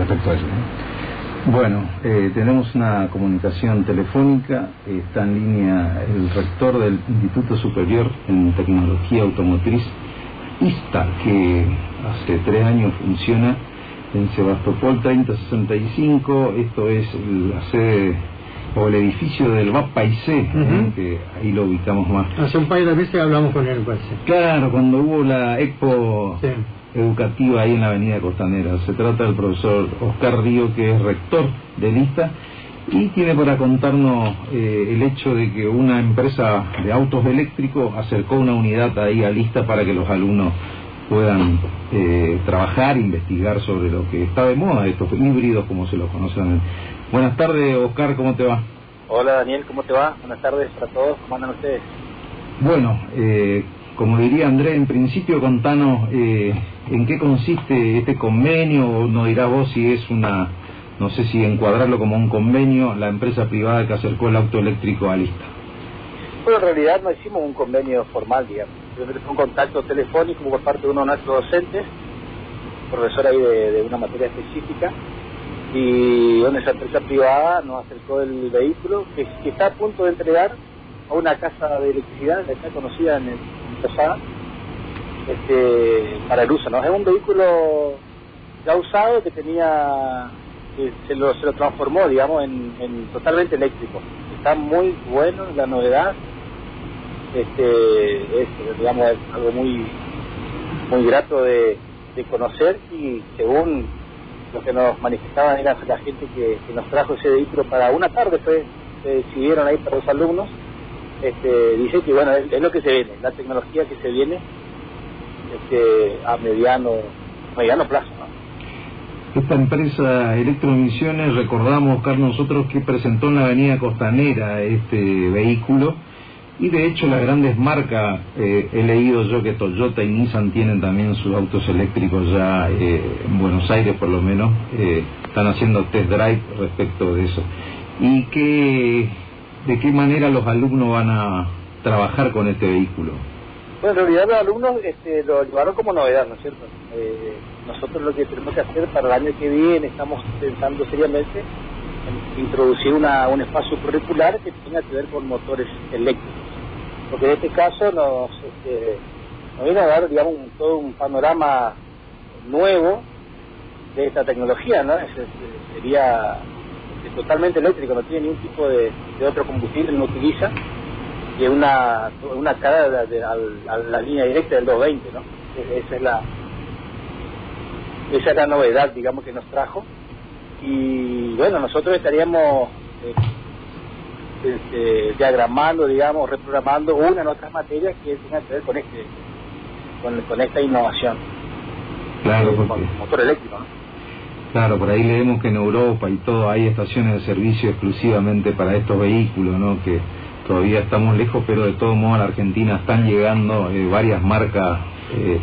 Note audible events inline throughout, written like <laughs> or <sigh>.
respecto a eso. Bueno, eh, tenemos una comunicación telefónica, está en línea el rector del Instituto Superior en Tecnología Automotriz, ISTA, que hace tres años funciona en Sebastopol 3065, esto es la sede o el edificio del VAP Paisé, que ahí lo ubicamos más. Hace un par de meses hablamos con él, parece. Claro, cuando hubo la expo educativa ahí en la Avenida Costanera. Se trata del profesor Oscar Río, que es rector de Lista, y tiene para contarnos eh, el hecho de que una empresa de autos eléctricos acercó una unidad ahí a Lista para que los alumnos puedan eh, trabajar, investigar sobre lo que está de moda, estos híbridos como se los conocen. Buenas tardes, Oscar, ¿cómo te va? Hola, Daniel, ¿cómo te va? Buenas tardes para todos, ¿cómo andan ustedes? Bueno, eh, como diría Andrés, en principio contanos eh, en qué consiste este convenio, o no dirá vos si es una, no sé si encuadrarlo como un convenio, la empresa privada que acercó el auto eléctrico a lista. Bueno, en realidad no hicimos un convenio formal, digamos. fue un contacto telefónico por parte de uno de nuestros docentes, profesor ahí de, una materia específica, y donde esa empresa privada nos acercó el vehículo que, está a punto de entregar a una casa de electricidad que está conocida en el este, para el uso, ¿no? Es un vehículo ya usado que tenía, que se lo, se lo transformó, digamos, en, totalmente eléctrico. Está muy bueno, la novedad, este, es, digamos, algo muy, muy grato de, conocer y según lo que nos manifestaban era la gente que, nos trajo ese vehículo para una tarde, fue, se decidieron ahí para los alumnos, este, dice que bueno, es, lo que se viene, la tecnología que se viene este, a mediano, mediano plazo. Esta empresa Electroemisiones, recordamos, Oscar, nosotros que presentó en la avenida Costanera este vehículo y de hecho las grandes marcas, eh, he leído yo que Toyota y Nissan tienen también sus autos eléctricos ya eh, en Buenos Aires por lo menos, eh, están haciendo test drive respecto de eso. ¿Y qué, de qué manera los alumnos van a trabajar con este vehículo? Bueno, en realidad los alumnos este, lo llevaron como novedad, ¿no es cierto? Eh, nosotros lo que tenemos que hacer para el año que viene, estamos pensando seriamente en introducir una, un espacio curricular que tenga que ver con motores eléctricos. Porque en este caso nos, este, nos viene a dar, digamos, todo un panorama nuevo de esta tecnología, ¿no? sería totalmente eléctrico, no tiene ningún tipo de, otro combustible, no utiliza, y es una, una cara de, a la línea directa del 220, ¿no? Esa es la esa es la novedad, digamos, que nos trajo. Y bueno, nosotros estaríamos eh, este, diagramando, digamos, reprogramando una de nuestras materias que tiene que ver con este con, con esta innovación. Claro, porque... motor eléctrico, ¿no? Claro, por ahí leemos que en Europa y todo hay estaciones de servicio exclusivamente para estos vehículos, ¿no? Que todavía estamos lejos, pero de todo modo a la Argentina están llegando eh, varias marcas, eh,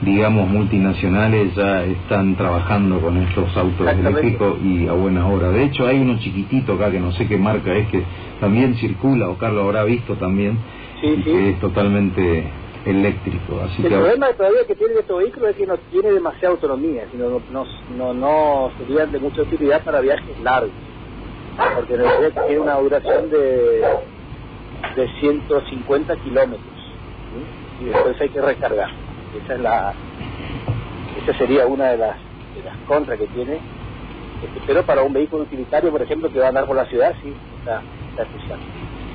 digamos, multinacionales, ya están trabajando con estos autos eléctricos y a buena hora. De hecho, hay uno chiquitito acá que no sé qué marca es, que también circula, o Carlos habrá visto también, y que es totalmente eléctrico. Así el problema todavía que tiene este vehículo es que no tiene demasiada autonomía, sino no, no, no, serían de mucha utilidad para viajes largos, porque en realidad tiene una duración de, de 150 kilómetros y después hay que recargar. Esa es la, esa sería una de las, de las contras que tiene. Este, pero para un vehículo utilitario, por ejemplo, que va a andar por la ciudad, sí, está, está especial.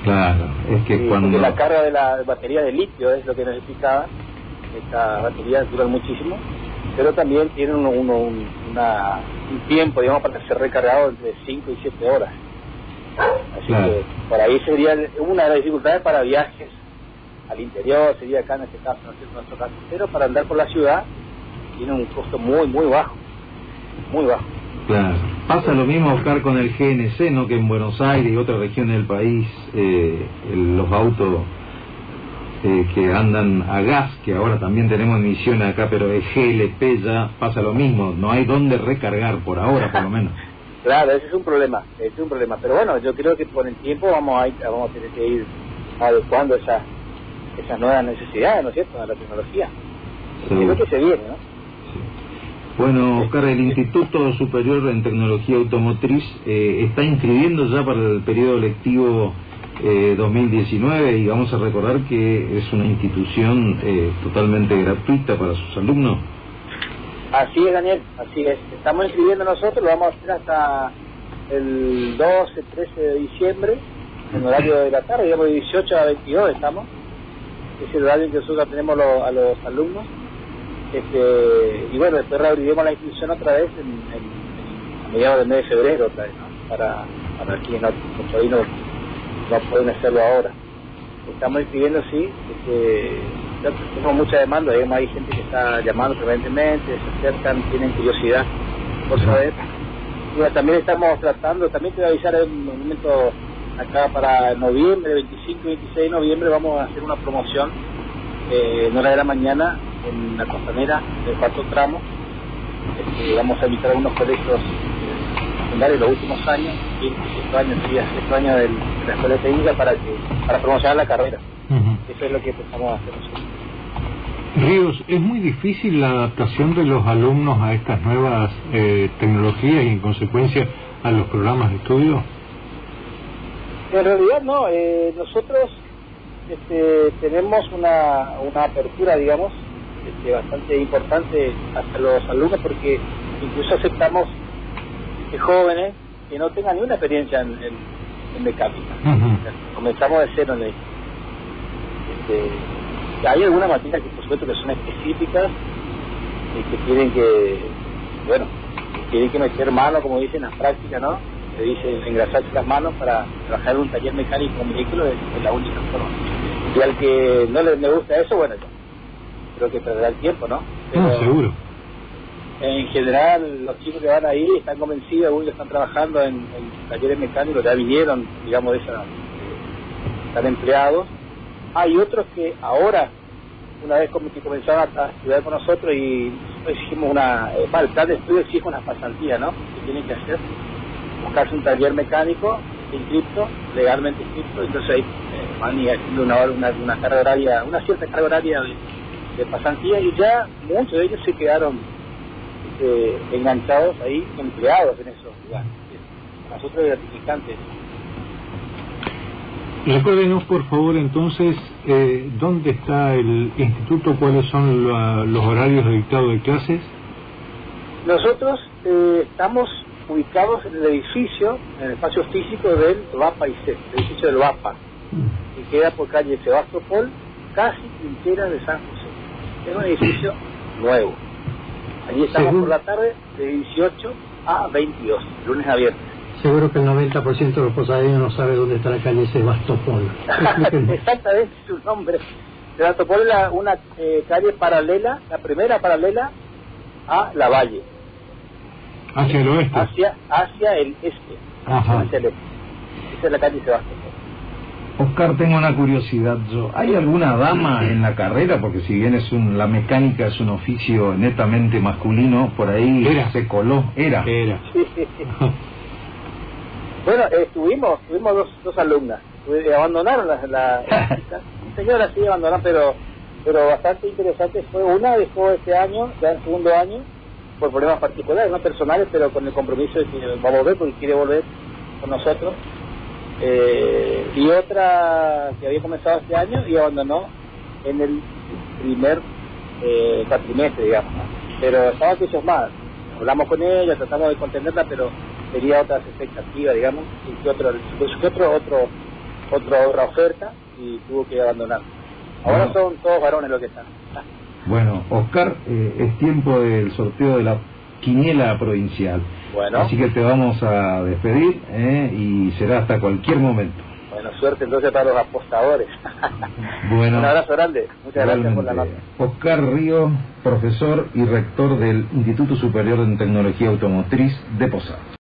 Claro, es que cuando... la carga de la batería de litio es lo que necesitaba. Estas baterías duran muchísimo, pero también tienen uno, un, una, un tiempo, digamos, para ser recargado entre 5 y 7 horas. Así que por ahí sería una de las dificultades para viajes al interior, sería acá en este caso, no en nuestro caso, pero para andar por la ciudad tiene un costo muy, muy bajo, muy bajo. Claro. Pasa lo mismo, Oscar, con el GNC, ¿no? Que en Buenos Aires y otras regiones del país, eh, los autos eh, que andan a gas, que ahora también tenemos emisiones acá, pero es GLP ya pasa lo mismo. No hay dónde recargar por ahora, por lo menos. <laughs> claro, ese es un problema, ese es un problema. Pero bueno, yo creo que con el tiempo vamos a, vamos a tener que ir adecuando esas esa nuevas necesidades, ¿no es cierto?, de la tecnología. Es lo que se viene, ¿no? Bueno, Oscar, el Instituto Superior en Tecnología Automotriz eh, está inscribiendo ya para el periodo lectivo eh, 2019 y vamos a recordar que es una institución eh, totalmente gratuita para sus alumnos. Así es, Daniel, así es. Estamos inscribiendo nosotros, lo vamos a hacer hasta el 12, 13 de diciembre, en horario de la tarde, digamos de 18 a 22 estamos. Es el horario que nosotros tenemos lo- a los alumnos. Este, y bueno, después reabriremos la inscripción otra vez en, en- a mediados del mes de febrero, otra vez, ¿no? para, para quienes no, no, todavía no, no pueden hacerlo ahora. Estamos inscribiendo, sí, este, tenemos mucha demanda, digamos, hay gente que está llamando permanentemente, se acercan, tienen curiosidad por saber. Bueno, también estamos tratando, también te voy a avisar en un momento acá para noviembre, 25 y 26 de noviembre, vamos a hacer una promoción eh, en hora de la mañana en la costanera del cuarto tramo. Este, vamos a invitar a algunos colegios eh, secundarios de los últimos años, y sexto año, sería sexto año del- de la escuela técnica para que para promocionar la carrera. Eso es lo que empezamos a hacer nosotros. Ríos, ¿es muy difícil la adaptación de los alumnos a estas nuevas eh, tecnologías y en consecuencia a los programas de estudio? En realidad no, eh, nosotros este, tenemos una, una apertura, digamos, este, bastante importante hacia los alumnos porque incluso aceptamos este, jóvenes que no tengan ni una experiencia en, en, en mecánica. Comenzamos de cero en el- este, hay algunas materias que por supuesto que son específicas y que tienen que, bueno, que tienen que meter mano, como dicen en las prácticas, ¿no? Se dice engrasarse las manos para trabajar en un taller mecánico con vehículo es, es la única forma. Y al que no le, le gusta eso, bueno, ya, creo que perderá el tiempo, ¿no? No, seguro. en general, los chicos que van ahí están convencidos, algunos están trabajando en, en talleres mecánicos, ya vinieron, digamos, de esa, eh, están empleados. Hay otros que ahora, una vez que comenzaron a, estudiar con nosotros y hicimos una, eh, bueno, el plan de estudio exige una pasantía, ¿no? Que tienen que hacer, buscarse un taller mecánico inscripto, legalmente inscripto, entonces ahí eh, van y haciendo una, hora- una, una carga horaria, una cierta carga horaria de, de pasantía y ya muchos de ellos se quedaron eh, enganchados ahí, empleados en esos lugares. Para nosotros es gratificante. Recuérdenos, por favor, entonces, eh, dónde está el instituto, cuáles son la- los horarios de dictado de clases. Nosotros eh, estamos ubicados en el edificio, en el espacio físico del VAPA IC, el edificio del VAPA, que queda por calle Sebastopol, casi quintera de San José. Es un edificio nuevo. Allí estamos por la tarde de 18 a 22, lunes a viernes. Seguro que el 90% de los posadeños no sabe dónde está la calle Sebastopol. <laughs> Exactamente su nombre. Sebastopol es la- una eh, calle paralela, la primera paralela a la Valle, Hacia el oeste. hacia, hacia el este. Ajá. Hacia el este. Esa es la calle Sebastopol. Oscar, tengo una curiosidad yo. ¿Hay alguna dama en la carrera? Porque si bien es un, la mecánica es un oficio netamente masculino, por ahí Era. se coló. Era. Era. <laughs> Bueno, eh, tuvimos, dos, dos alumnas. Tuve- abandonaron las la, <laughs> chicas. Señora sí abandonaron, pero pero bastante interesante fue una dejó este año, ya en segundo año, por problemas particulares, no personales, pero con el compromiso de que va a volver porque quiere volver con nosotros. Eh, y otra que había comenzado este año y abandonó en el primer eh, cuatrimestre, digamos. Pero estaba entusiasmada. Hablamos con ella, tratamos de contenerla, pero tenía otras expectativas, digamos, y que otro, que otro, otro, otro, otra oferta y tuvo que abandonar. Ahora Bueno. son todos varones los que están. Bueno, Oscar, eh, es tiempo del sorteo de la quiniela provincial. Bueno, Así que te vamos a despedir eh, y será hasta cualquier momento. bueno, suerte entonces para los apostadores. <laughs> Bueno, Un abrazo grande. Muchas gracias por la nota. Oscar Río, profesor y rector del Instituto Superior en Tecnología Automotriz de Posadas.